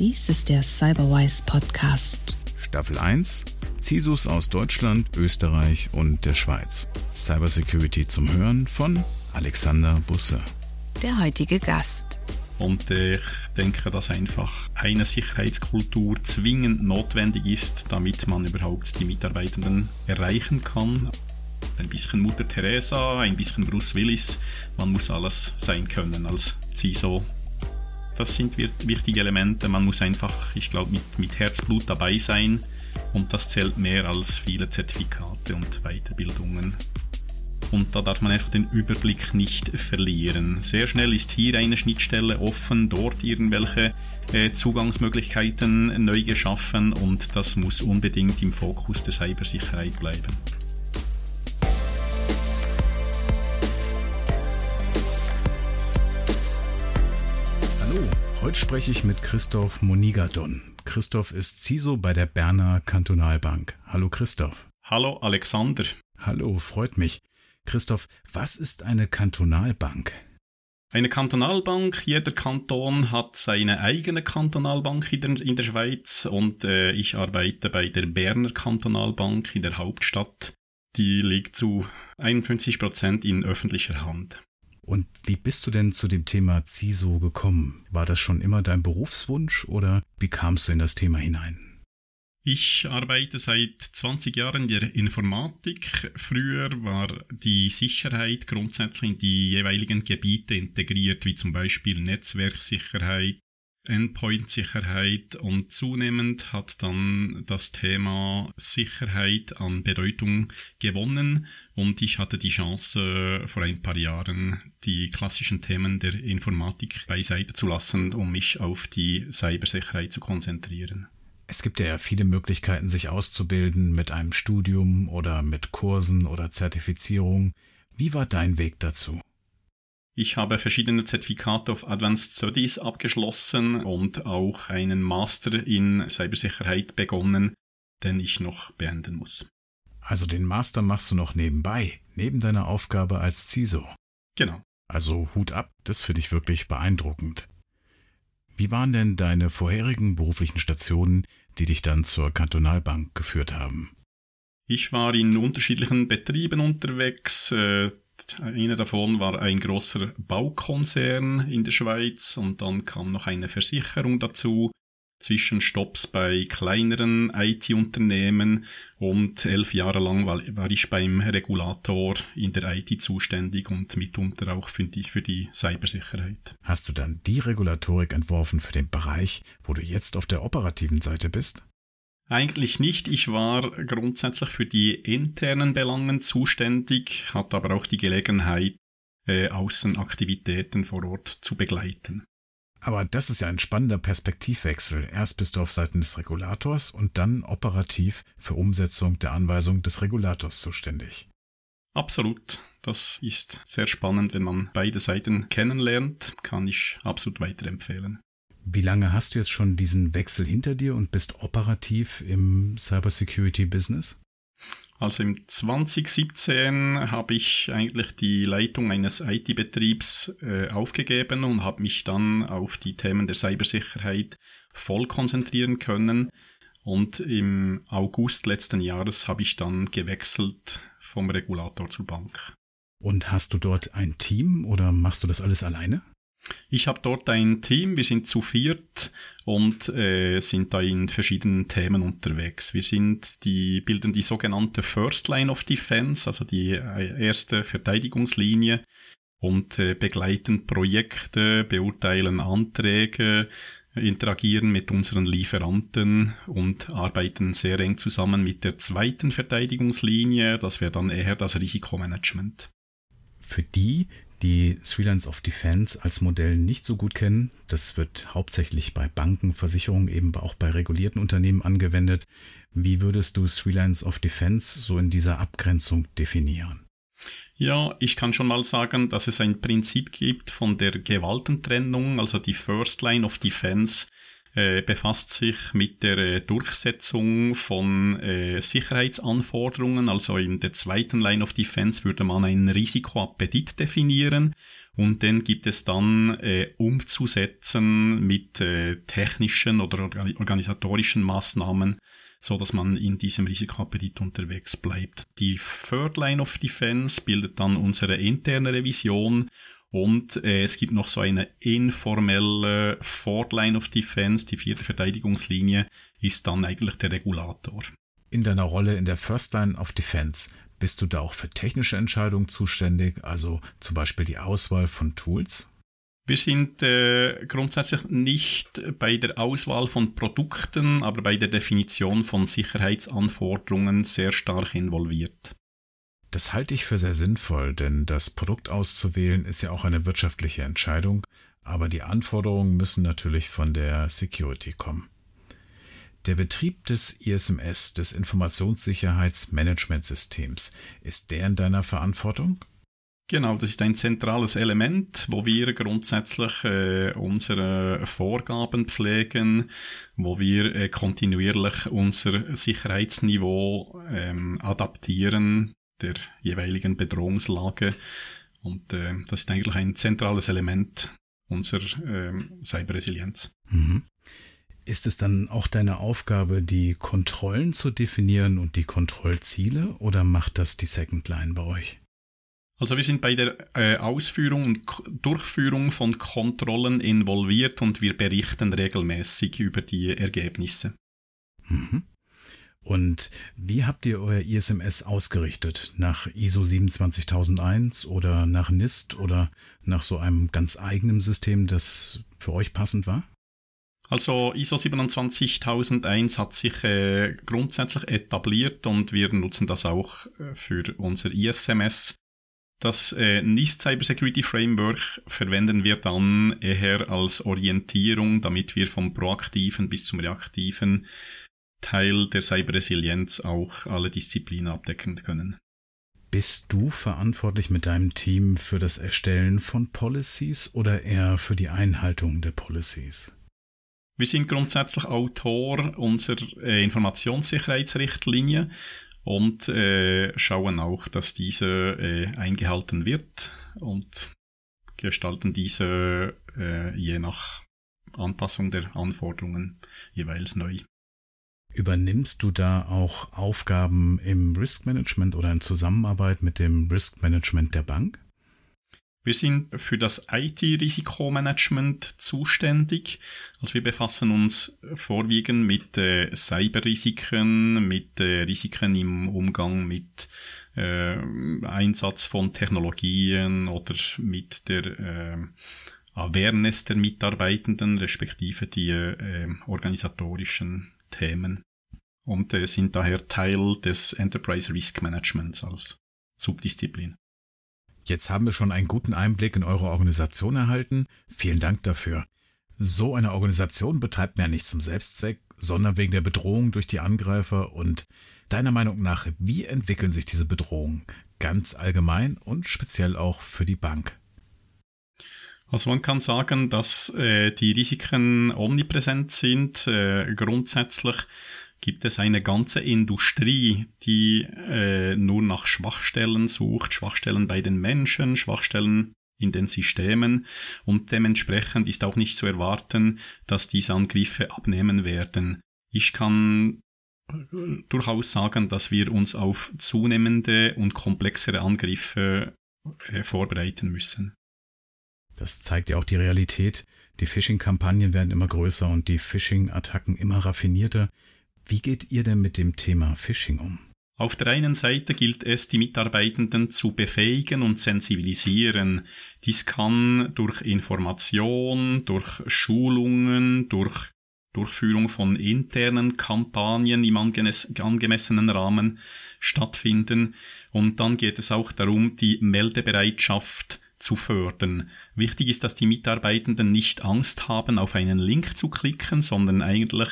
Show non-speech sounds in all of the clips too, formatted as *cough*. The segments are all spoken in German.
Dies ist der Cyberwise Podcast. Staffel 1 CISOs aus Deutschland, Österreich und der Schweiz. Cybersecurity zum Hören von Alexander Busse. Der heutige Gast. Und ich denke, dass einfach eine Sicherheitskultur zwingend notwendig ist, damit man überhaupt die Mitarbeitenden erreichen kann. Ein bisschen Mutter Teresa, ein bisschen Bruce Willis. Man muss alles sein können als CISO. Das sind wichtige Elemente. Man muss einfach, ich glaube, mit, mit Herzblut dabei sein. Und das zählt mehr als viele Zertifikate und Weiterbildungen. Und da darf man einfach den Überblick nicht verlieren. Sehr schnell ist hier eine Schnittstelle offen, dort irgendwelche äh, Zugangsmöglichkeiten neu geschaffen und das muss unbedingt im Fokus der Cybersicherheit bleiben. Heute spreche ich mit Christoph Monigadon. Christoph ist CISO bei der Berner Kantonalbank. Hallo Christoph. Hallo Alexander. Hallo, freut mich. Christoph, was ist eine Kantonalbank? Eine Kantonalbank, jeder Kanton hat seine eigene Kantonalbank in der, in der Schweiz und äh, ich arbeite bei der Berner Kantonalbank in der Hauptstadt. Die liegt zu 51 Prozent in öffentlicher Hand. Und wie bist du denn zu dem Thema CISO gekommen? War das schon immer dein Berufswunsch oder wie kamst du in das Thema hinein? Ich arbeite seit 20 Jahren in der Informatik. Früher war die Sicherheit grundsätzlich in die jeweiligen Gebiete integriert, wie zum Beispiel Netzwerksicherheit, Endpoint-Sicherheit und zunehmend hat dann das Thema Sicherheit an Bedeutung gewonnen und ich hatte die Chance vor ein paar Jahren die klassischen Themen der Informatik beiseite zu lassen, um mich auf die Cybersicherheit zu konzentrieren. Es gibt ja viele Möglichkeiten, sich auszubilden mit einem Studium oder mit Kursen oder Zertifizierung. Wie war dein Weg dazu? Ich habe verschiedene Zertifikate of Advanced Studies abgeschlossen und auch einen Master in Cybersicherheit begonnen, den ich noch beenden muss. Also den Master machst du noch nebenbei, neben deiner Aufgabe als CISO. Genau. Also Hut ab, das finde ich wirklich beeindruckend. Wie waren denn deine vorherigen beruflichen Stationen, die dich dann zur Kantonalbank geführt haben? Ich war in unterschiedlichen Betrieben unterwegs. Einer davon war ein großer Baukonzern in der Schweiz und dann kam noch eine Versicherung dazu. Zwischenstopps bei kleineren IT-Unternehmen und elf Jahre lang war, war, ich beim Regulator in der IT zuständig und mitunter auch für die, für die Cybersicherheit. Hast du dann die Regulatorik entworfen für den Bereich, wo du jetzt auf der operativen Seite bist? Eigentlich nicht. Ich war grundsätzlich für die internen Belangen zuständig, hatte aber auch die Gelegenheit, äh, Außenaktivitäten vor Ort zu begleiten. Aber das ist ja ein spannender Perspektivwechsel. Erst bist du auf Seiten des Regulators und dann operativ für Umsetzung der Anweisung des Regulators zuständig. Absolut. Das ist sehr spannend, wenn man beide Seiten kennenlernt, kann ich absolut weiterempfehlen. Wie lange hast du jetzt schon diesen Wechsel hinter dir und bist operativ im Cybersecurity Business? Also im 2017 habe ich eigentlich die Leitung eines IT-Betriebs äh, aufgegeben und habe mich dann auf die Themen der Cybersicherheit voll konzentrieren können. Und im August letzten Jahres habe ich dann gewechselt vom Regulator zur Bank. Und hast du dort ein Team oder machst du das alles alleine? Ich habe dort ein Team, wir sind zu viert und äh, sind da in verschiedenen Themen unterwegs. Wir sind die bilden die sogenannte First Line of Defense, also die äh, erste Verteidigungslinie und äh, begleiten Projekte, beurteilen Anträge, interagieren mit unseren Lieferanten und arbeiten sehr eng zusammen mit der zweiten Verteidigungslinie, das wäre dann eher das Risikomanagement. Für die, die Three of Defense als Modell nicht so gut kennen, das wird hauptsächlich bei Banken, Versicherungen, eben auch bei regulierten Unternehmen angewendet. Wie würdest du Three of Defense so in dieser Abgrenzung definieren? Ja, ich kann schon mal sagen, dass es ein Prinzip gibt von der Gewaltentrennung, also die First Line of Defense äh, befasst sich mit der äh, Durchsetzung von äh, Sicherheitsanforderungen. Also in der zweiten Line of Defense würde man einen Risikoappetit definieren und den gibt es dann äh, umzusetzen mit technischen oder organisatorischen Maßnahmen, so dass man in diesem Risikoappetit unterwegs bleibt. Die Third Line of Defense bildet dann unsere interne Revision und äh, es gibt noch so eine informelle Fourth Line of Defense, die vierte Verteidigungslinie, ist dann eigentlich der Regulator. In deiner Rolle in der First Line of Defense bist du da auch für technische Entscheidungen zuständig, also zum Beispiel die Auswahl von Tools? Wir sind äh, grundsätzlich nicht bei der Auswahl von Produkten, aber bei der Definition von Sicherheitsanforderungen sehr stark involviert. Das halte ich für sehr sinnvoll, denn das Produkt auszuwählen ist ja auch eine wirtschaftliche Entscheidung, aber die Anforderungen müssen natürlich von der Security kommen. Der Betrieb des ISMS, des Informationssicherheitsmanagementsystems, ist der in deiner Verantwortung? Genau, das ist ein zentrales Element, wo wir grundsätzlich äh, unsere Vorgaben pflegen, wo wir äh, kontinuierlich unser Sicherheitsniveau ähm, adaptieren der jeweiligen Bedrohungslage. Und äh, das ist eigentlich ein zentrales Element unserer äh, Cyberresilienz. Mhm. Ist es dann auch deine Aufgabe, die Kontrollen zu definieren und die Kontrollziele oder macht das die Second Line bei euch? Also wir sind bei der äh, Ausführung und Durchführung von Kontrollen involviert und wir berichten regelmäßig über die Ergebnisse. Mhm. Und wie habt ihr euer ISMS ausgerichtet? Nach ISO 27001 oder nach NIST oder nach so einem ganz eigenen System, das für euch passend war? Also ISO 27001 hat sich äh, grundsätzlich etabliert und wir nutzen das auch äh, für unser ISMS. Das äh, NIST Cybersecurity Framework verwenden wir dann eher als Orientierung, damit wir vom proaktiven bis zum reaktiven Teil der Cyberresilienz auch alle Disziplinen abdecken können. Bist du verantwortlich mit deinem Team für das Erstellen von Policies oder eher für die Einhaltung der Policies? Wir sind grundsätzlich Autor unserer äh, Informationssicherheitsrichtlinie und äh, schauen auch, dass diese äh, eingehalten wird und gestalten diese äh, je nach Anpassung der Anforderungen jeweils neu. Übernimmst du da auch Aufgaben im Risk Management oder in Zusammenarbeit mit dem Risk Management der Bank? Wir sind für das IT-Risikomanagement zuständig. Also wir befassen uns vorwiegend mit äh, Cyberrisiken, mit äh, Risiken im Umgang mit äh, Einsatz von Technologien oder mit der äh, Awareness der Mitarbeitenden, respektive die äh, organisatorischen Themen und äh, sind daher Teil des Enterprise Risk Managements als Subdisziplin. Jetzt haben wir schon einen guten Einblick in eure Organisation erhalten. Vielen Dank dafür. So eine Organisation betreibt man ja nicht zum Selbstzweck, sondern wegen der Bedrohung durch die Angreifer. Und deiner Meinung nach, wie entwickeln sich diese Bedrohungen? Ganz allgemein und speziell auch für die Bank. Also man kann sagen, dass äh, die Risiken omnipräsent sind. Äh, grundsätzlich gibt es eine ganze Industrie, die äh, nur nach Schwachstellen sucht, Schwachstellen bei den Menschen, Schwachstellen in den Systemen und dementsprechend ist auch nicht zu erwarten, dass diese Angriffe abnehmen werden. Ich kann äh, durchaus sagen, dass wir uns auf zunehmende und komplexere Angriffe äh, vorbereiten müssen. Das zeigt ja auch die Realität. Die Phishing-Kampagnen werden immer größer und die Phishing-Attacken immer raffinierter. Wie geht ihr denn mit dem Thema Phishing um? Auf der einen Seite gilt es, die Mitarbeitenden zu befähigen und sensibilisieren. Dies kann durch Information, durch Schulungen, durch Durchführung von internen Kampagnen im angemessenen Rahmen stattfinden. Und dann geht es auch darum, die Meldebereitschaft zu fördern. Wichtig ist, dass die Mitarbeitenden nicht Angst haben, auf einen Link zu klicken, sondern eigentlich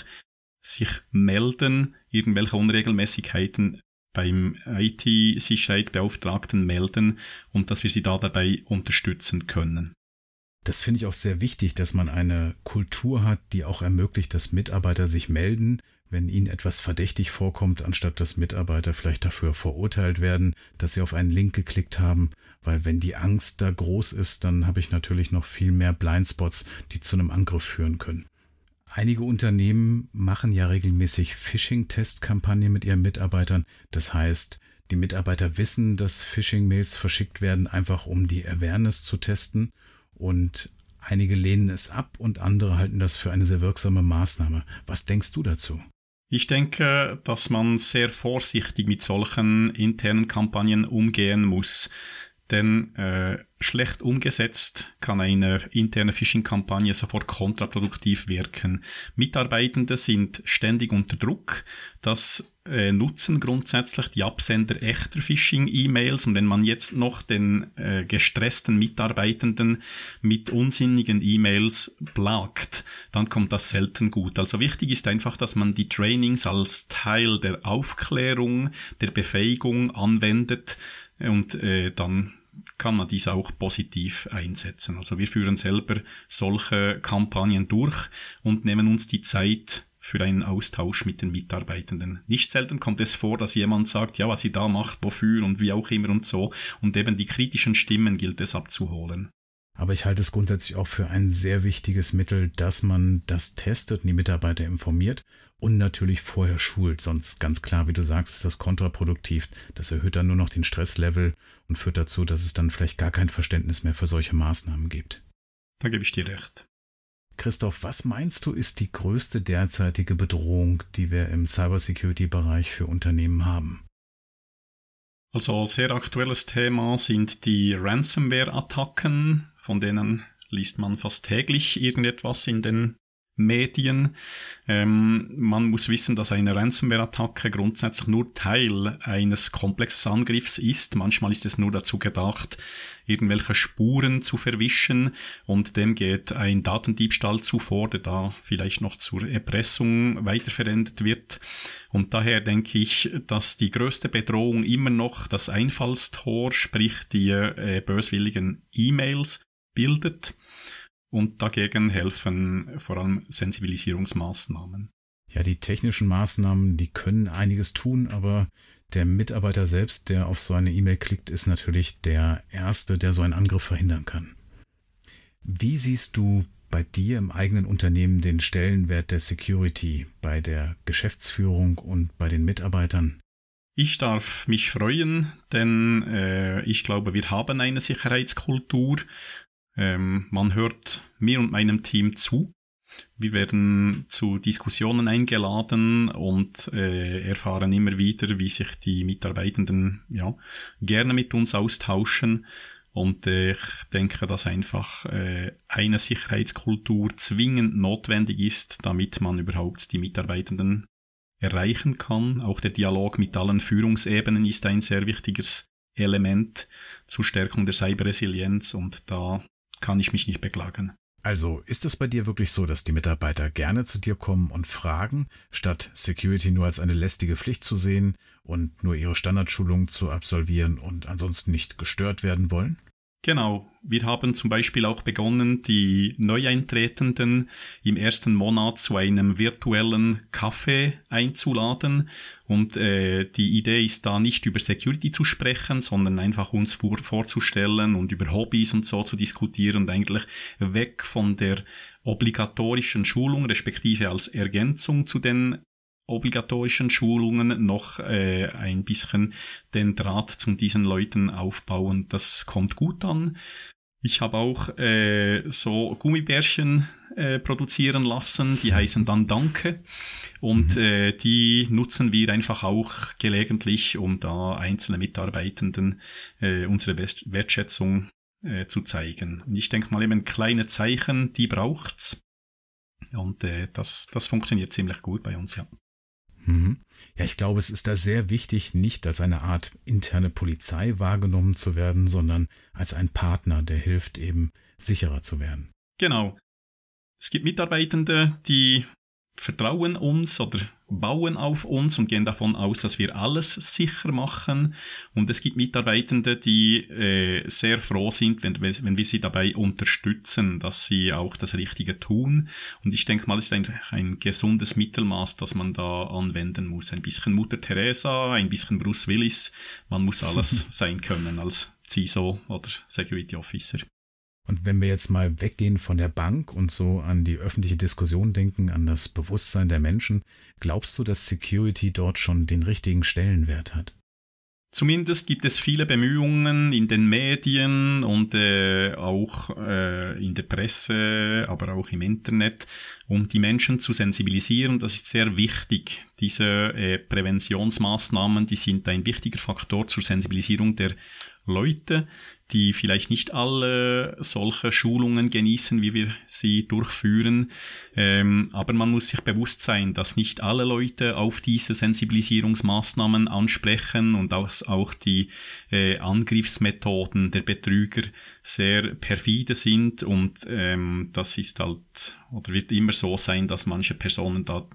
sich melden, irgendwelche Unregelmäßigkeiten beim IT-Sicherheitsbeauftragten melden und dass wir sie da dabei unterstützen können. Das finde ich auch sehr wichtig, dass man eine Kultur hat, die auch ermöglicht, dass Mitarbeiter sich melden, wenn ihnen etwas verdächtig vorkommt, anstatt dass Mitarbeiter vielleicht dafür verurteilt werden, dass sie auf einen Link geklickt haben. Weil wenn die Angst da groß ist, dann habe ich natürlich noch viel mehr Blindspots, die zu einem Angriff führen können. Einige Unternehmen machen ja regelmäßig Phishing-Testkampagnen mit ihren Mitarbeitern. Das heißt, die Mitarbeiter wissen, dass Phishing-Mails verschickt werden, einfach um die Awareness zu testen. Und einige lehnen es ab und andere halten das für eine sehr wirksame Maßnahme. Was denkst du dazu? Ich denke, dass man sehr vorsichtig mit solchen internen Kampagnen umgehen muss. Denn äh, schlecht umgesetzt kann eine interne Phishing-Kampagne sofort kontraproduktiv wirken. Mitarbeitende sind ständig unter Druck. Das äh, nutzen grundsätzlich die Absender echter Phishing-E-Mails. Und wenn man jetzt noch den äh, gestressten Mitarbeitenden mit unsinnigen E-Mails plagt, dann kommt das selten gut. Also wichtig ist einfach, dass man die Trainings als Teil der Aufklärung, der Befähigung anwendet und äh, dann kann man dies auch positiv einsetzen. Also wir führen selber solche Kampagnen durch und nehmen uns die Zeit für einen Austausch mit den Mitarbeitenden. Nicht selten kommt es vor, dass jemand sagt, ja, was sie da macht, wofür und wie auch immer und so. Und eben die kritischen Stimmen gilt es abzuholen. Aber ich halte es grundsätzlich auch für ein sehr wichtiges Mittel, dass man das testet und die Mitarbeiter informiert und natürlich vorher schult. Sonst ganz klar, wie du sagst, ist das kontraproduktiv. Das erhöht dann nur noch den Stresslevel und führt dazu, dass es dann vielleicht gar kein Verständnis mehr für solche Maßnahmen gibt. Da gebe ich dir recht. Christoph, was meinst du, ist die größte derzeitige Bedrohung, die wir im Cybersecurity-Bereich für Unternehmen haben? Also sehr aktuelles Thema sind die Ransomware-Attacken, von denen liest man fast täglich irgendetwas in den Medien. Ähm, man muss wissen, dass eine Ransomware-Attacke grundsätzlich nur Teil eines komplexen Angriffs ist. Manchmal ist es nur dazu gedacht, irgendwelche Spuren zu verwischen und dem geht ein Datendiebstahl zuvor, der da vielleicht noch zur Erpressung weiterverwendet wird. Und daher denke ich, dass die größte Bedrohung immer noch das Einfallstor, sprich die äh, böswilligen E-Mails bildet. Und dagegen helfen vor allem Sensibilisierungsmaßnahmen. Ja, die technischen Maßnahmen, die können einiges tun, aber der Mitarbeiter selbst, der auf so eine E-Mail klickt, ist natürlich der Erste, der so einen Angriff verhindern kann. Wie siehst du bei dir im eigenen Unternehmen den Stellenwert der Security bei der Geschäftsführung und bei den Mitarbeitern? Ich darf mich freuen, denn äh, ich glaube, wir haben eine Sicherheitskultur ähm, man hört mir und meinem Team zu. Wir werden zu Diskussionen eingeladen und äh, erfahren immer wieder, wie sich die Mitarbeitenden ja, gerne mit uns austauschen. Und äh, ich denke, dass einfach äh, eine Sicherheitskultur zwingend notwendig ist, damit man überhaupt die Mitarbeitenden erreichen kann. Auch der Dialog mit allen Führungsebenen ist ein sehr wichtiges Element zur Stärkung der Cyberresilienz und da kann ich mich nicht beklagen. Also ist es bei dir wirklich so, dass die Mitarbeiter gerne zu dir kommen und fragen, statt Security nur als eine lästige Pflicht zu sehen und nur ihre Standardschulung zu absolvieren und ansonsten nicht gestört werden wollen? Genau. Wir haben zum Beispiel auch begonnen, die Neueintretenden im ersten Monat zu einem virtuellen Kaffee einzuladen. Und äh, die Idee ist da nicht über Security zu sprechen, sondern einfach uns vor, vorzustellen und über Hobbys und so zu diskutieren und eigentlich weg von der obligatorischen Schulung, respektive als Ergänzung zu den obligatorischen Schulungen noch äh, ein bisschen den Draht zu diesen Leuten aufbauen. Das kommt gut an. Ich habe auch äh, so Gummibärchen äh, produzieren lassen, die heißen dann Danke und mhm. äh, die nutzen wir einfach auch gelegentlich, um da einzelne Mitarbeitenden äh, unsere Wertschätzung äh, zu zeigen. Und ich denke mal eben kleine Zeichen, die braucht's und äh, das das funktioniert ziemlich gut bei uns ja. Mhm. Ja, ich glaube, es ist da sehr wichtig, nicht als eine Art interne Polizei wahrgenommen zu werden, sondern als ein Partner, der hilft, eben sicherer zu werden. Genau. Es gibt Mitarbeitende, die vertrauen uns oder bauen auf uns und gehen davon aus, dass wir alles sicher machen. Und es gibt Mitarbeitende, die äh, sehr froh sind, wenn, wenn wir sie dabei unterstützen, dass sie auch das Richtige tun. Und ich denke mal, es ist ein, ein gesundes Mittelmaß, das man da anwenden muss. Ein bisschen Mutter Teresa, ein bisschen Bruce Willis. Man muss alles *laughs* sein können als CISO oder Security Officer. Und wenn wir jetzt mal weggehen von der Bank und so an die öffentliche Diskussion denken, an das Bewusstsein der Menschen, glaubst du, dass Security dort schon den richtigen Stellenwert hat? Zumindest gibt es viele Bemühungen in den Medien und äh, auch äh, in der Presse, aber auch im Internet, um die Menschen zu sensibilisieren. Das ist sehr wichtig. Diese äh, Präventionsmaßnahmen, die sind ein wichtiger Faktor zur Sensibilisierung der Leute die vielleicht nicht alle solche Schulungen genießen, wie wir sie durchführen. Ähm, aber man muss sich bewusst sein, dass nicht alle Leute auf diese Sensibilisierungsmaßnahmen ansprechen und dass auch die äh, Angriffsmethoden der Betrüger sehr perfide sind und ähm, das ist halt oder wird immer so sein, dass manche Personen da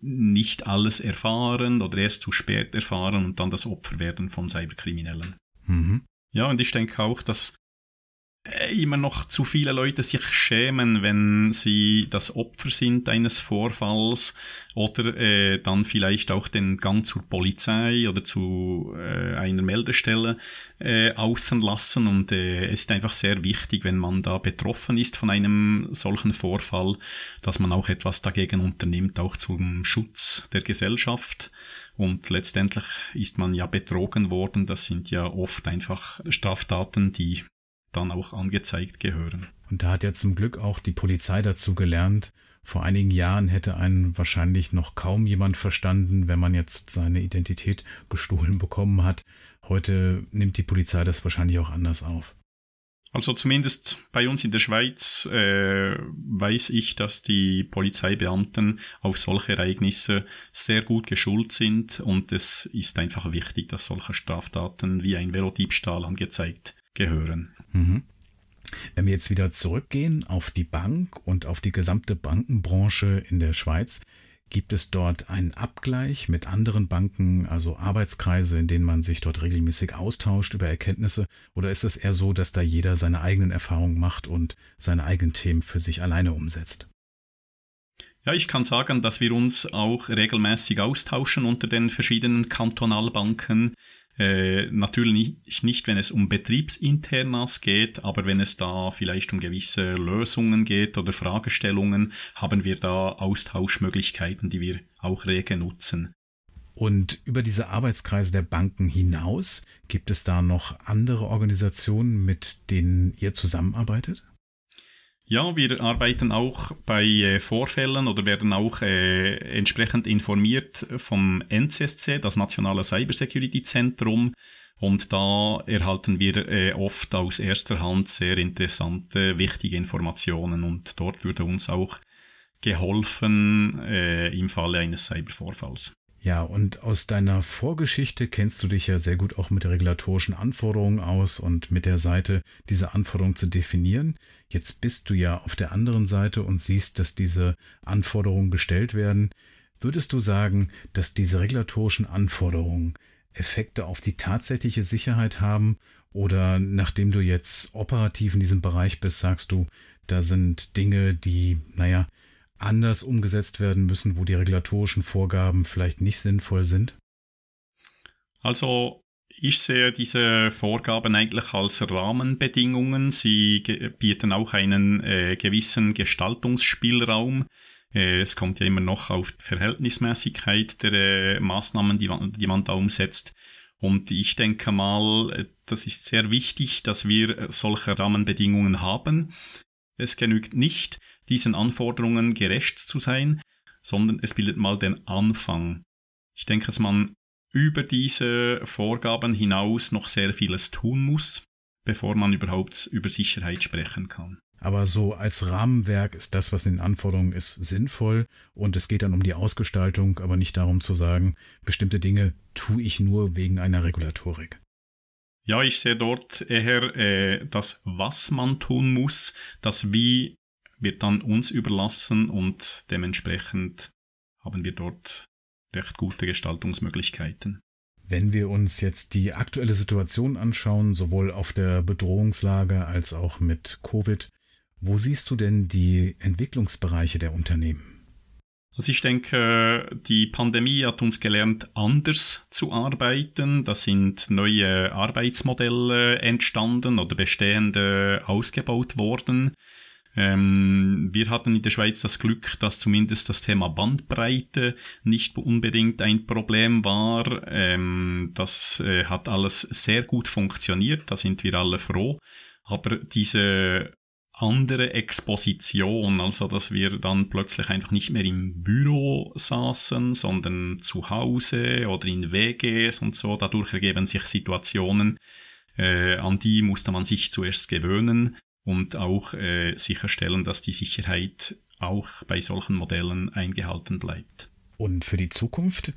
nicht alles erfahren oder erst zu spät erfahren und dann das Opfer werden von Cyberkriminellen. Mhm. Ja, und ich denke auch, dass äh, immer noch zu viele Leute sich schämen, wenn sie das Opfer sind eines Vorfalls oder äh, dann vielleicht auch den Gang zur Polizei oder zu äh, einer Meldestelle äh, außen lassen. Und äh, es ist einfach sehr wichtig, wenn man da betroffen ist von einem solchen Vorfall, dass man auch etwas dagegen unternimmt, auch zum Schutz der Gesellschaft und letztendlich ist man ja betrogen worden. Das sind ja oft einfach Straftaten, die dann auch angezeigt gehören. Und da hat ja zum Glück auch die Polizei dazu gelernt. Vor einigen Jahren hätte einen wahrscheinlich noch kaum jemand verstanden, wenn man jetzt seine Identität gestohlen bekommen hat. Heute nimmt die Polizei das wahrscheinlich auch anders auf. Also zumindest bei uns in der Schweiz äh, weiß ich, dass die Polizeibeamten auf solche Ereignisse sehr gut geschult sind und es ist einfach wichtig, dass solche Straftaten wie ein Velodiebstahl angezeigt gehören. Mhm. Wenn wir jetzt wieder zurückgehen auf die Bank und auf die gesamte Bankenbranche in der Schweiz, Gibt es dort einen Abgleich mit anderen Banken, also Arbeitskreise, in denen man sich dort regelmäßig austauscht über Erkenntnisse? Oder ist es eher so, dass da jeder seine eigenen Erfahrungen macht und seine eigenen Themen für sich alleine umsetzt? Ja, ich kann sagen, dass wir uns auch regelmäßig austauschen unter den verschiedenen Kantonalbanken. Äh, natürlich nicht, wenn es um Betriebsinternas geht, aber wenn es da vielleicht um gewisse Lösungen geht oder Fragestellungen, haben wir da Austauschmöglichkeiten, die wir auch rege nutzen. Und über diese Arbeitskreise der Banken hinaus, gibt es da noch andere Organisationen, mit denen ihr zusammenarbeitet? Ja, wir arbeiten auch bei äh, Vorfällen oder werden auch äh, entsprechend informiert vom NCSC, das Nationale Cybersecurity Zentrum. Und da erhalten wir äh, oft aus erster Hand sehr interessante, wichtige Informationen. Und dort würde uns auch geholfen äh, im Falle eines Cybervorfalls. Ja, und aus deiner Vorgeschichte kennst du dich ja sehr gut auch mit regulatorischen Anforderungen aus und mit der Seite, diese Anforderungen zu definieren. Jetzt bist du ja auf der anderen Seite und siehst, dass diese Anforderungen gestellt werden. Würdest du sagen, dass diese regulatorischen Anforderungen Effekte auf die tatsächliche Sicherheit haben? Oder nachdem du jetzt operativ in diesem Bereich bist, sagst du, da sind Dinge, die, naja, anders umgesetzt werden müssen, wo die regulatorischen Vorgaben vielleicht nicht sinnvoll sind? Also ich sehe diese Vorgaben eigentlich als Rahmenbedingungen. Sie bieten auch einen äh, gewissen Gestaltungsspielraum. Äh, es kommt ja immer noch auf die Verhältnismäßigkeit der äh, Maßnahmen, die man, die man da umsetzt. Und ich denke mal, äh, das ist sehr wichtig, dass wir solche Rahmenbedingungen haben. Es genügt nicht, diesen Anforderungen gerecht zu sein, sondern es bildet mal den Anfang. Ich denke, dass man über diese Vorgaben hinaus noch sehr vieles tun muss, bevor man überhaupt über Sicherheit sprechen kann. Aber so als Rahmenwerk ist das, was in den Anforderungen ist, sinnvoll und es geht dann um die Ausgestaltung, aber nicht darum zu sagen, bestimmte Dinge tue ich nur wegen einer Regulatorik. Ja, ich sehe dort eher äh, das, was man tun muss, das Wie wird dann uns überlassen und dementsprechend haben wir dort recht gute Gestaltungsmöglichkeiten. Wenn wir uns jetzt die aktuelle Situation anschauen, sowohl auf der Bedrohungslage als auch mit Covid, wo siehst du denn die Entwicklungsbereiche der Unternehmen? Also ich denke, die Pandemie hat uns gelernt, anders zu arbeiten. Da sind neue Arbeitsmodelle entstanden oder bestehende ausgebaut worden. Ähm, wir hatten in der Schweiz das Glück, dass zumindest das Thema Bandbreite nicht unbedingt ein Problem war. Ähm, das äh, hat alles sehr gut funktioniert, da sind wir alle froh. Aber diese andere Exposition, also dass wir dann plötzlich einfach nicht mehr im Büro saßen, sondern zu Hause oder in WGs und so. Dadurch ergeben sich Situationen, äh, an die musste man sich zuerst gewöhnen und auch äh, sicherstellen, dass die Sicherheit auch bei solchen Modellen eingehalten bleibt. Und für die Zukunft?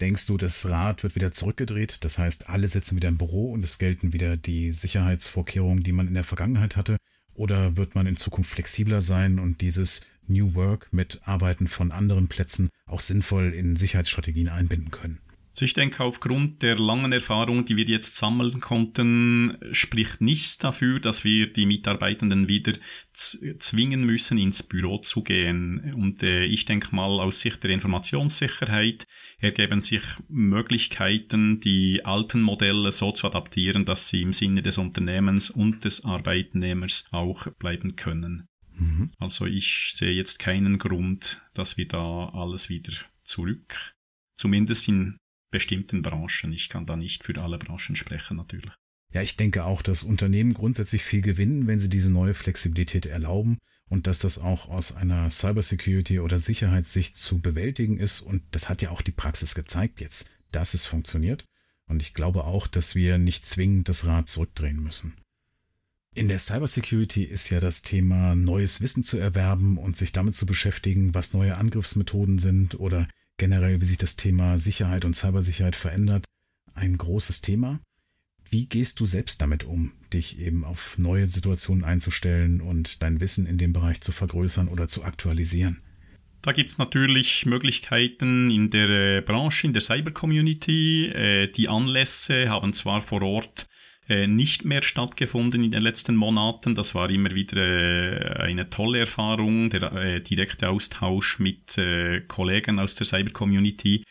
Denkst du, das Rad wird wieder zurückgedreht? Das heißt, alle sitzen wieder im Büro und es gelten wieder die Sicherheitsvorkehrungen, die man in der Vergangenheit hatte? Oder wird man in Zukunft flexibler sein und dieses New Work mit Arbeiten von anderen Plätzen auch sinnvoll in Sicherheitsstrategien einbinden können? Also ich denke, aufgrund der langen Erfahrung, die wir jetzt sammeln konnten, spricht nichts dafür, dass wir die Mitarbeitenden wieder zwingen müssen, ins Büro zu gehen. Und äh, ich denke mal, aus Sicht der Informationssicherheit ergeben sich Möglichkeiten, die alten Modelle so zu adaptieren, dass sie im Sinne des Unternehmens und des Arbeitnehmers auch bleiben können. Mhm. Also ich sehe jetzt keinen Grund, dass wir da alles wieder zurück, zumindest in bestimmten Branchen. Ich kann da nicht für alle Branchen sprechen, natürlich. Ja, ich denke auch, dass Unternehmen grundsätzlich viel gewinnen, wenn sie diese neue Flexibilität erlauben und dass das auch aus einer Cybersecurity oder Sicherheitssicht zu bewältigen ist. Und das hat ja auch die Praxis gezeigt jetzt, dass es funktioniert. Und ich glaube auch, dass wir nicht zwingend das Rad zurückdrehen müssen. In der Cybersecurity ist ja das Thema, neues Wissen zu erwerben und sich damit zu beschäftigen, was neue Angriffsmethoden sind oder generell, wie sich das Thema Sicherheit und Cybersicherheit verändert, ein großes Thema. Wie gehst du selbst damit um, dich eben auf neue Situationen einzustellen und dein Wissen in dem Bereich zu vergrößern oder zu aktualisieren? Da gibt es natürlich Möglichkeiten in der äh, Branche, in der Cyber-Community. Äh, die Anlässe haben zwar vor Ort nicht mehr stattgefunden in den letzten Monaten. Das war immer wieder äh, eine tolle Erfahrung, der äh, direkte Austausch mit äh, Kollegen aus der Cyber-Community.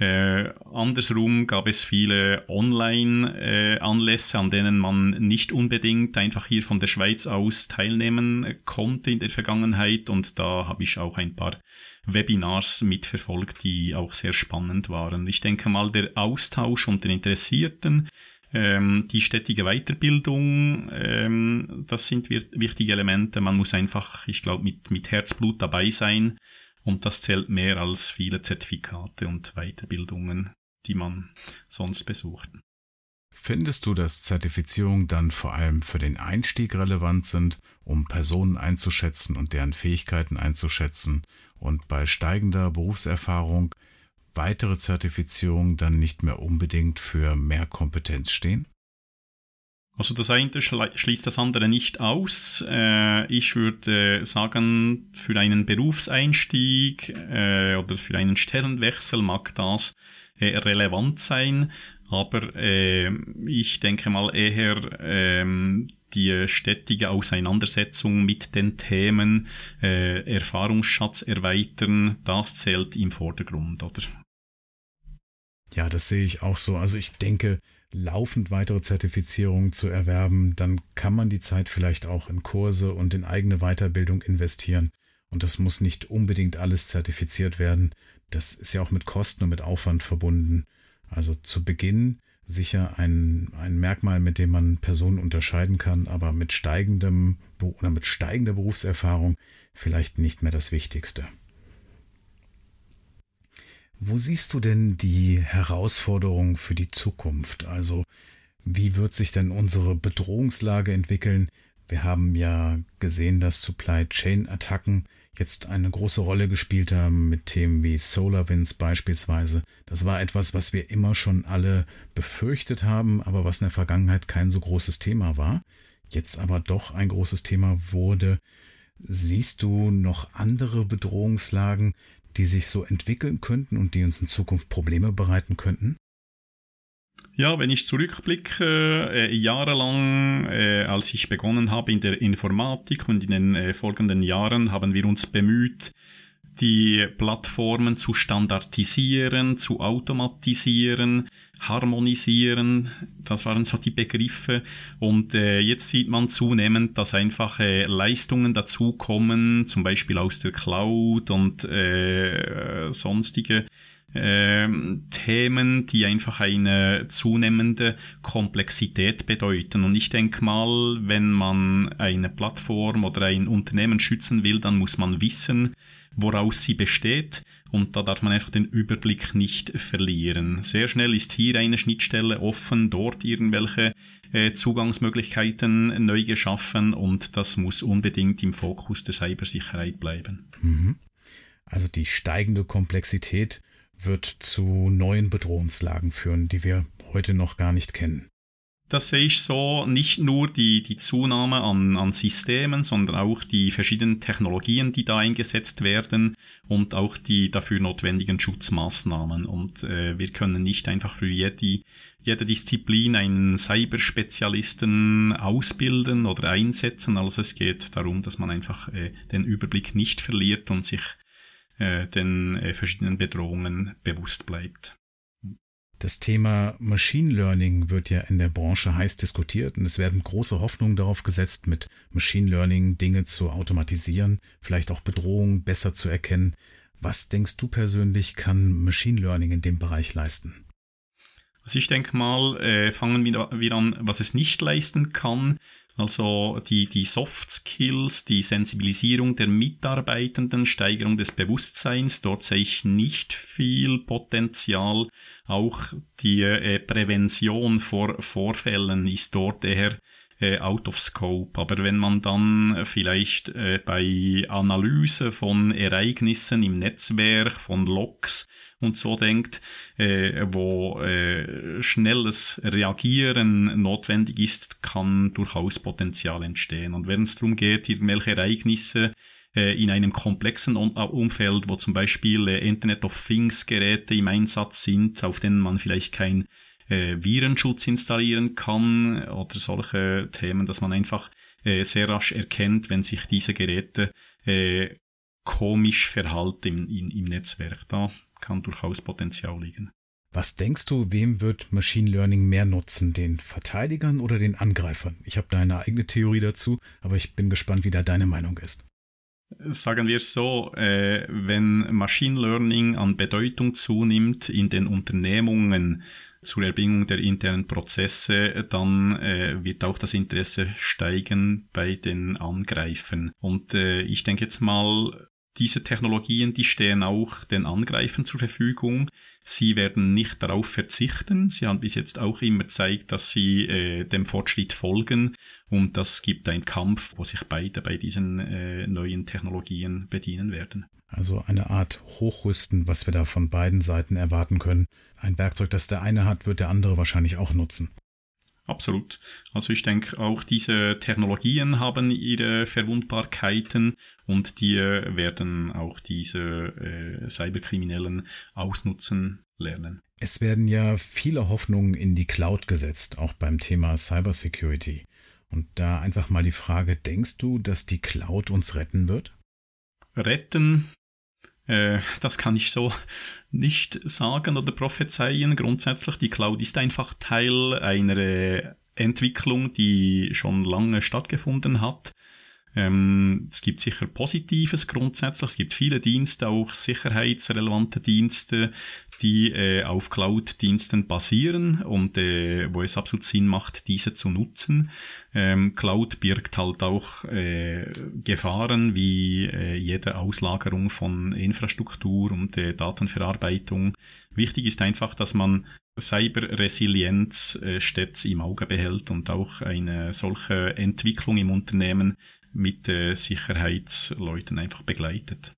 Äh, andersrum gab es viele Online-Anlässe, an denen man nicht unbedingt einfach hier von der Schweiz aus teilnehmen konnte in der Vergangenheit und da habe ich auch ein paar Webinars mitverfolgt, die auch sehr spannend waren. Ich denke mal, der Austausch unter Interessierten ähm, die stetige Weiterbildung, ähm, das sind wichtige Elemente. Man muss einfach, ich glaube, mit, mit Herzblut dabei sein. Und das zählt mehr als viele Zertifikate und Weiterbildungen, die man sonst besucht. Findest du, dass Zertifizierungen dann vor allem für den Einstieg relevant sind, um Personen einzuschätzen und deren Fähigkeiten einzuschätzen und bei steigender Berufserfahrung weitere Zertifizierungen dann nicht mehr unbedingt für mehr Kompetenz stehen? Also das eine schließt das andere nicht aus. Äh, ich würde sagen, für einen Berufseinstieg äh, oder für einen Stellenwechsel mag das äh, relevant sein, aber ich denke mal eher ähm, die stetige Auseinandersetzung mit den Themen, Erfahrungsschatz erweitern, das zählt im Vordergrund, oder? Ja, das sehe ich auch so. Also ich denke, laufend weitere Zertifizierungen zu erwerben, dann kann man die Zeit vielleicht auch in Kurse und in eigene Weiterbildung investieren. Und das muss nicht unbedingt alles zertifiziert werden. Das ist ja auch mit Kosten und mit Aufwand verbunden. Also zu Beginn sicher ein, ein Merkmal, mit dem man Personen unterscheiden kann, aber mit steigendem oder mit steigender Berufserfahrung vielleicht nicht mehr das Wichtigste. Wo siehst du denn die Herausforderungen für die Zukunft? Also wie wird sich denn unsere Bedrohungslage entwickeln? Wir haben ja gesehen, dass Supply Chain Attacken jetzt eine große Rolle gespielt haben mit Themen wie SolarWinds beispielsweise. Das war etwas, was wir immer schon alle befürchtet haben, aber was in der Vergangenheit kein so großes Thema war. Jetzt aber doch ein großes Thema wurde. Siehst du noch andere Bedrohungslagen, die sich so entwickeln könnten und die uns in Zukunft Probleme bereiten könnten? Ja, wenn ich zurückblicke, äh, jahrelang, äh, als ich begonnen habe in der Informatik und in den äh, folgenden Jahren, haben wir uns bemüht, die Plattformen zu standardisieren, zu automatisieren, harmonisieren. Das waren so die Begriffe. Und äh, jetzt sieht man zunehmend, dass einfach äh, Leistungen dazukommen, zum Beispiel aus der Cloud und äh, sonstige äh, Themen, die einfach eine zunehmende Komplexität bedeuten. Und ich denke mal, wenn man eine Plattform oder ein Unternehmen schützen will, dann muss man wissen, woraus sie besteht. Und da darf man einfach den Überblick nicht verlieren. Sehr schnell ist hier eine Schnittstelle offen, dort irgendwelche äh, Zugangsmöglichkeiten neu geschaffen und das muss unbedingt im Fokus der Cybersicherheit bleiben. Mhm. Also die steigende Komplexität wird zu neuen Bedrohungslagen führen, die wir heute noch gar nicht kennen. Das sehe ich so, nicht nur die, die Zunahme an, an Systemen, sondern auch die verschiedenen Technologien, die da eingesetzt werden und auch die dafür notwendigen Schutzmaßnahmen. Und äh, wir können nicht einfach für jede, jede Disziplin einen Cyberspezialisten ausbilden oder einsetzen. Also es geht darum, dass man einfach äh, den Überblick nicht verliert und sich äh, den äh, verschiedenen Bedrohungen bewusst bleibt. Das Thema Machine Learning wird ja in der Branche heiß diskutiert und es werden große Hoffnungen darauf gesetzt, mit Machine Learning Dinge zu automatisieren, vielleicht auch Bedrohungen besser zu erkennen. Was denkst du persönlich, kann Machine Learning in dem Bereich leisten? Also ich denke mal, äh, fangen wir, wir an, was es nicht leisten kann. Also die, die Soft Skills, die Sensibilisierung der Mitarbeitenden, Steigerung des Bewusstseins, dort sehe ich nicht viel Potenzial. Auch die äh, Prävention vor Vorfällen ist dort eher äh, out of scope. Aber wenn man dann vielleicht äh, bei Analyse von Ereignissen im Netzwerk, von Logs und so denkt, äh, wo äh, schnelles Reagieren notwendig ist, kann durchaus Potenzial entstehen. Und wenn es darum geht, irgendwelche Ereignisse äh, in einem komplexen äh, Umfeld, wo zum Beispiel äh, Internet of Things Geräte im Einsatz sind, auf denen man vielleicht kein Virenschutz installieren kann oder solche Themen, dass man einfach sehr rasch erkennt, wenn sich diese Geräte äh, komisch verhalten im, im, im Netzwerk. Da kann durchaus Potenzial liegen. Was denkst du, wem wird Machine Learning mehr nutzen? Den Verteidigern oder den Angreifern? Ich habe da eine eigene Theorie dazu, aber ich bin gespannt, wie da deine Meinung ist. Sagen wir es so, äh, wenn Machine Learning an Bedeutung zunimmt in den Unternehmungen zur Erbringung der internen Prozesse, dann äh, wird auch das Interesse steigen bei den Angreifern. Und äh, ich denke jetzt mal, diese Technologien, die stehen auch den Angreifern zur Verfügung. Sie werden nicht darauf verzichten. Sie haben bis jetzt auch immer gezeigt, dass sie äh, dem Fortschritt folgen. Und das gibt einen Kampf, wo sich beide bei diesen äh, neuen Technologien bedienen werden. Also eine Art Hochrüsten, was wir da von beiden Seiten erwarten können. Ein Werkzeug, das der eine hat, wird der andere wahrscheinlich auch nutzen. Absolut. Also ich denke, auch diese Technologien haben ihre Verwundbarkeiten und die werden auch diese äh, Cyberkriminellen ausnutzen lernen. Es werden ja viele Hoffnungen in die Cloud gesetzt, auch beim Thema Cybersecurity. Und da einfach mal die Frage, denkst du, dass die Cloud uns retten wird? Retten äh, das kann ich so *laughs* nicht sagen oder prophezeien. Grundsätzlich, die Cloud ist einfach Teil einer Entwicklung, die schon lange stattgefunden hat. Ähm, es gibt sicher Positives grundsätzlich. Es gibt viele Dienste, auch sicherheitsrelevante Dienste, die äh, auf Cloud-Diensten basieren und äh, wo es absolut Sinn macht, diese zu nutzen. Ähm, Cloud birgt halt auch äh, Gefahren wie äh, jede Auslagerung von Infrastruktur und äh, Datenverarbeitung. Wichtig ist einfach, dass man Cyberresilienz äh, stets im Auge behält und auch eine solche Entwicklung im Unternehmen mit äh, Sicherheitsleuten einfach begleitet.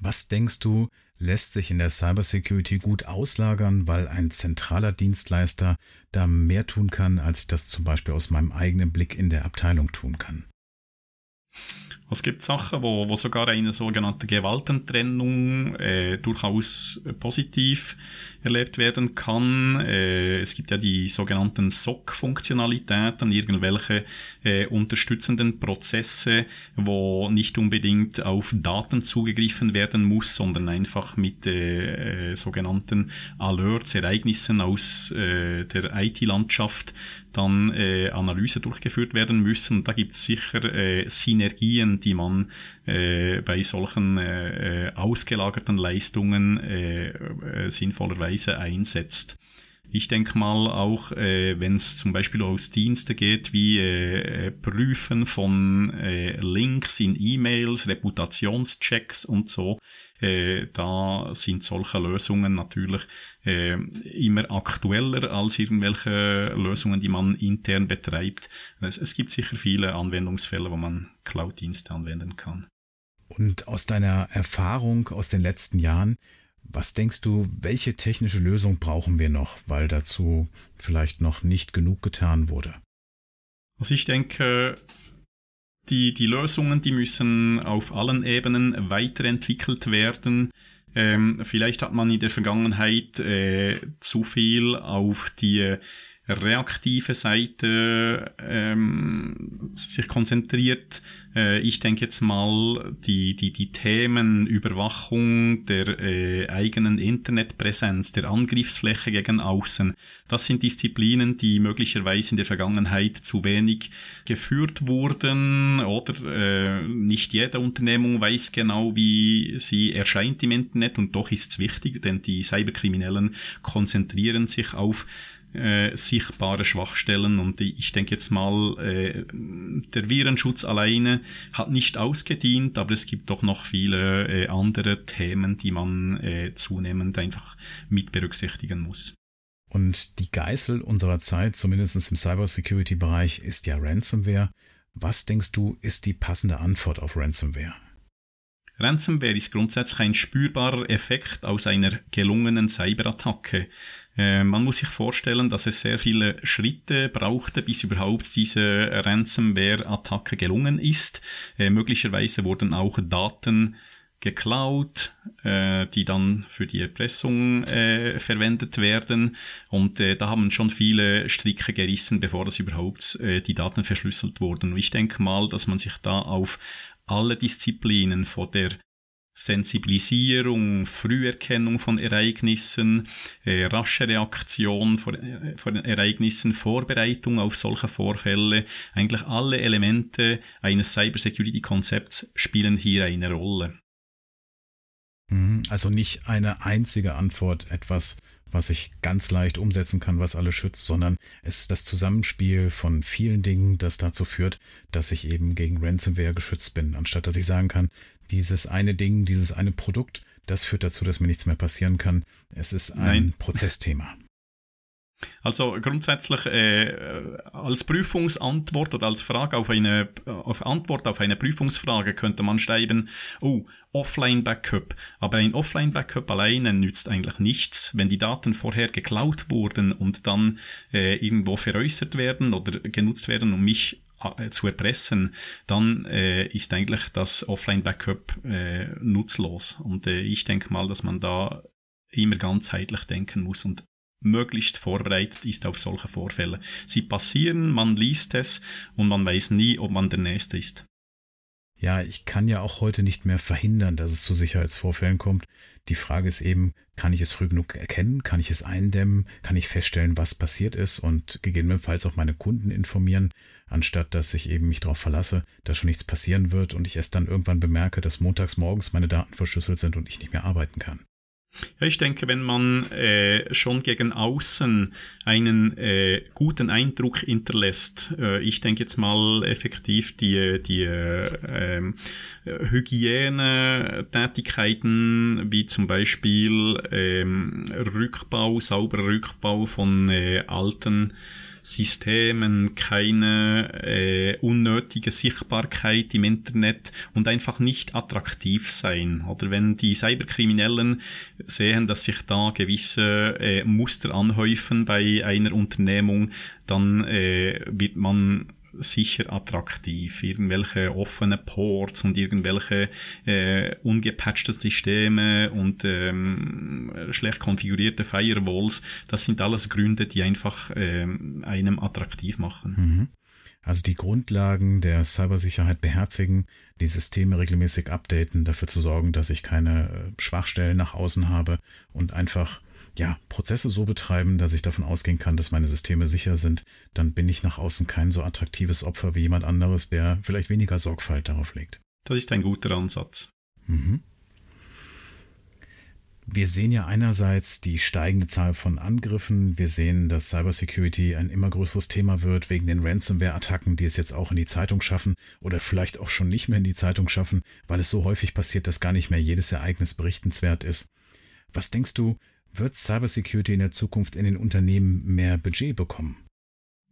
Was denkst du, lässt sich in der Cybersecurity gut auslagern, weil ein zentraler Dienstleister da mehr tun kann, als ich das zum Beispiel aus meinem eigenen Blick in der Abteilung tun kann? Es gibt Sachen, wo, wo sogar eine sogenannte Gewaltentrennung äh, durchaus positiv erlebt werden kann. Äh, es gibt ja die sogenannten SOC-Funktionalitäten, irgendwelche äh, unterstützenden Prozesse, wo nicht unbedingt auf Daten zugegriffen werden muss, sondern einfach mit äh, äh sogenannten Alerts, Ereignissen aus äh, der IT-Landschaft dann äh, Analyse durchgeführt werden müssen. Da gibt es sicher äh, Synergien, die man äh, bei solchen äh, äh, ausgelagerten Leistungen äh, äh, sinnvollerweise einsetzt. Ich denke mal auch, äh, wenn es zum Beispiel aus Dienste geht, wie äh, Prüfen von äh, Links in E-Mails, Reputationschecks und so, äh, da sind solche Lösungen natürlich äh, immer aktueller als irgendwelche Lösungen, die man intern betreibt. Es, es gibt sicher viele Anwendungsfälle, wo man Cloud-Dienste anwenden kann. Und aus deiner Erfahrung aus den letzten Jahren, was denkst du, welche technische Lösung brauchen wir noch, weil dazu vielleicht noch nicht genug getan wurde? Also ich denke, die, die Lösungen, die müssen auf allen Ebenen weiterentwickelt werden. Ähm, vielleicht hat man in der Vergangenheit äh, zu viel auf die reaktive Seite ähm, sich konzentriert. Äh, ich denke jetzt mal, die, die, die Themen Überwachung der äh, eigenen Internetpräsenz, der Angriffsfläche gegen außen, das sind Disziplinen, die möglicherweise in der Vergangenheit zu wenig geführt wurden oder äh, nicht jede Unternehmung weiß genau, wie sie erscheint im Internet. Und doch ist es wichtig, denn die Cyberkriminellen konzentrieren sich auf äh, sichtbare Schwachstellen und ich denke jetzt mal, äh, der Virenschutz alleine hat nicht ausgedient, aber es gibt doch noch viele äh, andere Themen, die man äh, zunehmend einfach mit berücksichtigen muss. Und die Geißel unserer Zeit, zumindest im Cybersecurity-Bereich, ist ja Ransomware. Was denkst du, ist die passende Antwort auf Ransomware? Ransomware ist grundsätzlich ein spürbarer Effekt aus einer gelungenen Cyberattacke. Äh, man muss sich vorstellen, dass es sehr viele Schritte brauchte, bis überhaupt diese Ransomware-Attacke gelungen ist. Äh, möglicherweise wurden auch Daten geklaut, äh, die dann für die Erpressung äh, verwendet werden. Und äh, da haben schon viele Stricke gerissen, bevor das überhaupt äh, die Daten verschlüsselt wurden. Und ich denke mal, dass man sich da auf alle Disziplinen von der Sensibilisierung, Früherkennung von Ereignissen, äh, rasche Reaktion von, äh, Ereignissen, Vorbereitung auf solche Vorfälle. Eigentlich alle Elemente eines Cybersecurity-Konzepts spielen hier eine Rolle. Mhm. Also nicht eine einzige Antwort, etwas, was ich ganz leicht umsetzen kann, was alles schützt, sondern es ist das Zusammenspiel von vielen Dingen, das dazu führt, dass ich eben gegen Ransomware geschützt bin, anstatt dass ich sagen kann, dieses eine Ding, dieses eine Produkt, das führt dazu, dass mir nichts mehr passieren kann. Es ist ein Nein. *laughs* Prozessthema. Also grundsätzlich äh, als Prüfungsantwort oder als Frage auf eine auf Antwort auf eine Prüfungsfrage könnte man schreiben, oh, Offline-Backup. Aber ein Offline-Backup alleine nützt eigentlich nichts, wenn die Daten vorher geklaut wurden und dann äh, irgendwo veräußert werden oder genutzt werden, um mich zu erpressen, dann äh, ist eigentlich das Offline-Backup äh, nutzlos. Und äh, ich denke mal, dass man da immer ganzheitlich denken muss und möglichst vorbereitet ist auf solche Vorfälle. Sie passieren, man liest es und man weiß nie, ob man der Nächste ist. Ja, ich kann ja auch heute nicht mehr verhindern, dass es zu Sicherheitsvorfällen kommt. Die Frage ist eben, kann ich es früh genug erkennen? Kann ich es eindämmen? Kann ich feststellen, was passiert ist und gegebenenfalls auch meine Kunden informieren, anstatt dass ich eben mich darauf verlasse, dass schon nichts passieren wird und ich erst dann irgendwann bemerke, dass montags morgens meine Daten verschlüsselt sind und ich nicht mehr arbeiten kann. Ja, ich denke, wenn man äh, schon gegen außen einen äh, guten Eindruck hinterlässt, äh, ich denke jetzt mal effektiv die, die äh, äh, Hygiene-Tätigkeiten, wie zum Beispiel äh, Rückbau, sauberer Rückbau von äh, alten Systemen, keine äh, unnötige Sichtbarkeit im Internet und einfach nicht attraktiv sein. Oder wenn die Cyberkriminellen sehen, dass sich da gewisse äh, Muster anhäufen bei einer Unternehmung, dann äh, wird man sicher attraktiv. Irgendwelche offene Ports und irgendwelche äh, ungepatchte Systeme und ähm, schlecht konfigurierte Firewalls, das sind alles Gründe, die einfach ähm, einem attraktiv machen. Mhm. Also die Grundlagen der Cybersicherheit beherzigen, die Systeme regelmäßig updaten, dafür zu sorgen, dass ich keine äh, Schwachstellen nach außen habe und einfach ja, Prozesse so betreiben, dass ich davon ausgehen kann, dass meine Systeme sicher sind, dann bin ich nach außen kein so attraktives Opfer wie jemand anderes, der vielleicht weniger Sorgfalt darauf legt. Das ist ein guter Ansatz. Mhm. Wir sehen ja einerseits die steigende Zahl von Angriffen. Wir sehen, dass Cybersecurity ein immer größeres Thema wird wegen den Ransomware-Attacken, die es jetzt auch in die Zeitung schaffen oder vielleicht auch schon nicht mehr in die Zeitung schaffen, weil es so häufig passiert, dass gar nicht mehr jedes Ereignis berichtenswert ist. Was denkst du, wird Cybersecurity in der Zukunft in den Unternehmen mehr Budget bekommen?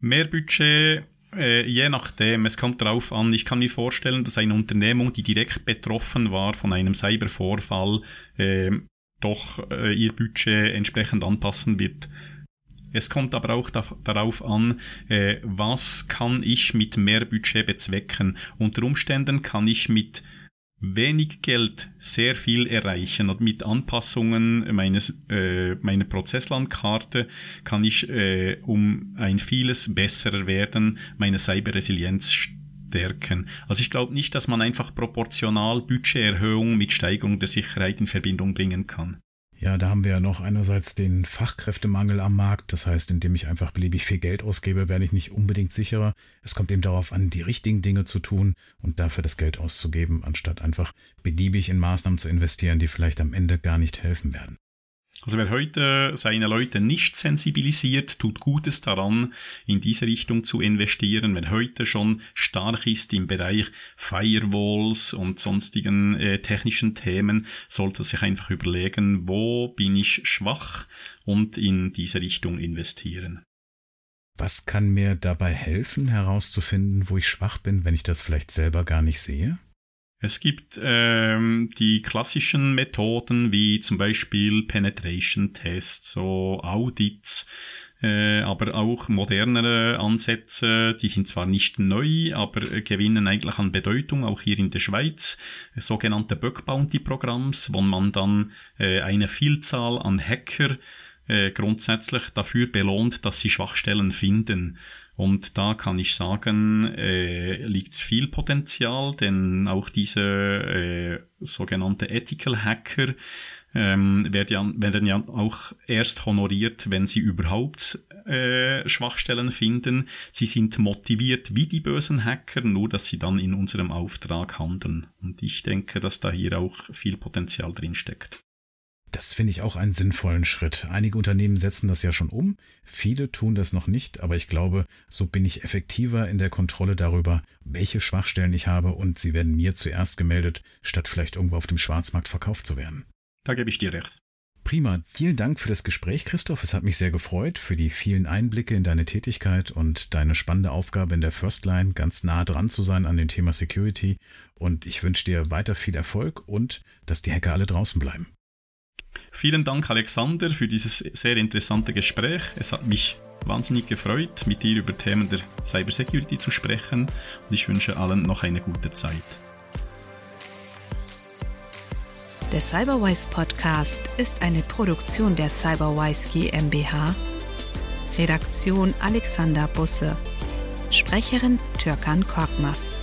Mehr Budget äh, je nachdem, es kommt darauf an. Ich kann mir vorstellen, dass eine Unternehmung, die direkt betroffen war von einem Cybervorfall, äh, doch äh, ihr Budget entsprechend anpassen wird. Es kommt aber auch da, darauf an, äh, was kann ich mit mehr Budget bezwecken. Unter Umständen kann ich mit wenig Geld sehr viel erreichen und mit Anpassungen meines äh, meiner Prozesslandkarte kann ich äh, um ein vieles besserer werden meine Cyberresilienz stärken. Also ich glaube nicht, dass man einfach proportional Budgeterhöhung mit Steigerung der Sicherheit in Verbindung bringen kann. Ja, da haben wir ja noch einerseits den Fachkräftemangel am Markt. Das heißt, indem ich einfach beliebig viel Geld ausgebe, werde ich nicht unbedingt sicherer. Es kommt eben darauf an, die richtigen Dinge zu tun und dafür das Geld auszugeben, anstatt einfach beliebig in Maßnahmen zu investieren, die vielleicht am Ende gar nicht helfen werden. Also wer heute seine Leute nicht sensibilisiert, tut Gutes daran, in diese Richtung zu investieren. Wer heute schon stark ist im Bereich Firewalls und sonstigen äh, technischen Themen, sollte sich einfach überlegen, wo bin ich schwach und in diese Richtung investieren. Was kann mir dabei helfen, herauszufinden, wo ich schwach bin, wenn ich das vielleicht selber gar nicht sehe? Es gibt ähm, die klassischen Methoden wie zum Beispiel Penetration Tests, so Audits, äh, aber auch modernere Ansätze, die sind zwar nicht neu, aber gewinnen eigentlich an Bedeutung, auch hier in der Schweiz, sogenannte Bug Bounty Programms, wo man dann äh, eine Vielzahl an Hacker äh, grundsätzlich dafür belohnt, dass sie Schwachstellen finden. Und da kann ich sagen, äh, liegt viel Potenzial, denn auch diese äh, sogenannte Ethical Hacker ähm, werden, ja, werden ja auch erst honoriert, wenn sie überhaupt äh, Schwachstellen finden. Sie sind motiviert wie die bösen Hacker, nur dass sie dann in unserem Auftrag handeln. Und ich denke, dass da hier auch viel Potenzial drin steckt. Das finde ich auch einen sinnvollen Schritt. Einige Unternehmen setzen das ja schon um, viele tun das noch nicht, aber ich glaube, so bin ich effektiver in der Kontrolle darüber, welche Schwachstellen ich habe und sie werden mir zuerst gemeldet, statt vielleicht irgendwo auf dem Schwarzmarkt verkauft zu werden. Da gebe ich dir recht. Prima. Vielen Dank für das Gespräch, Christoph. Es hat mich sehr gefreut, für die vielen Einblicke in deine Tätigkeit und deine spannende Aufgabe in der First Line, ganz nah dran zu sein an dem Thema Security. Und ich wünsche dir weiter viel Erfolg und dass die Hacker alle draußen bleiben. Vielen Dank, Alexander, für dieses sehr interessante Gespräch. Es hat mich wahnsinnig gefreut, mit dir über Themen der Cybersecurity zu sprechen und ich wünsche allen noch eine gute Zeit. Der Cyberwise Podcast ist eine Produktion der Cyberwise GmbH. Redaktion Alexander Busse. Sprecherin Türkan Korkmaz.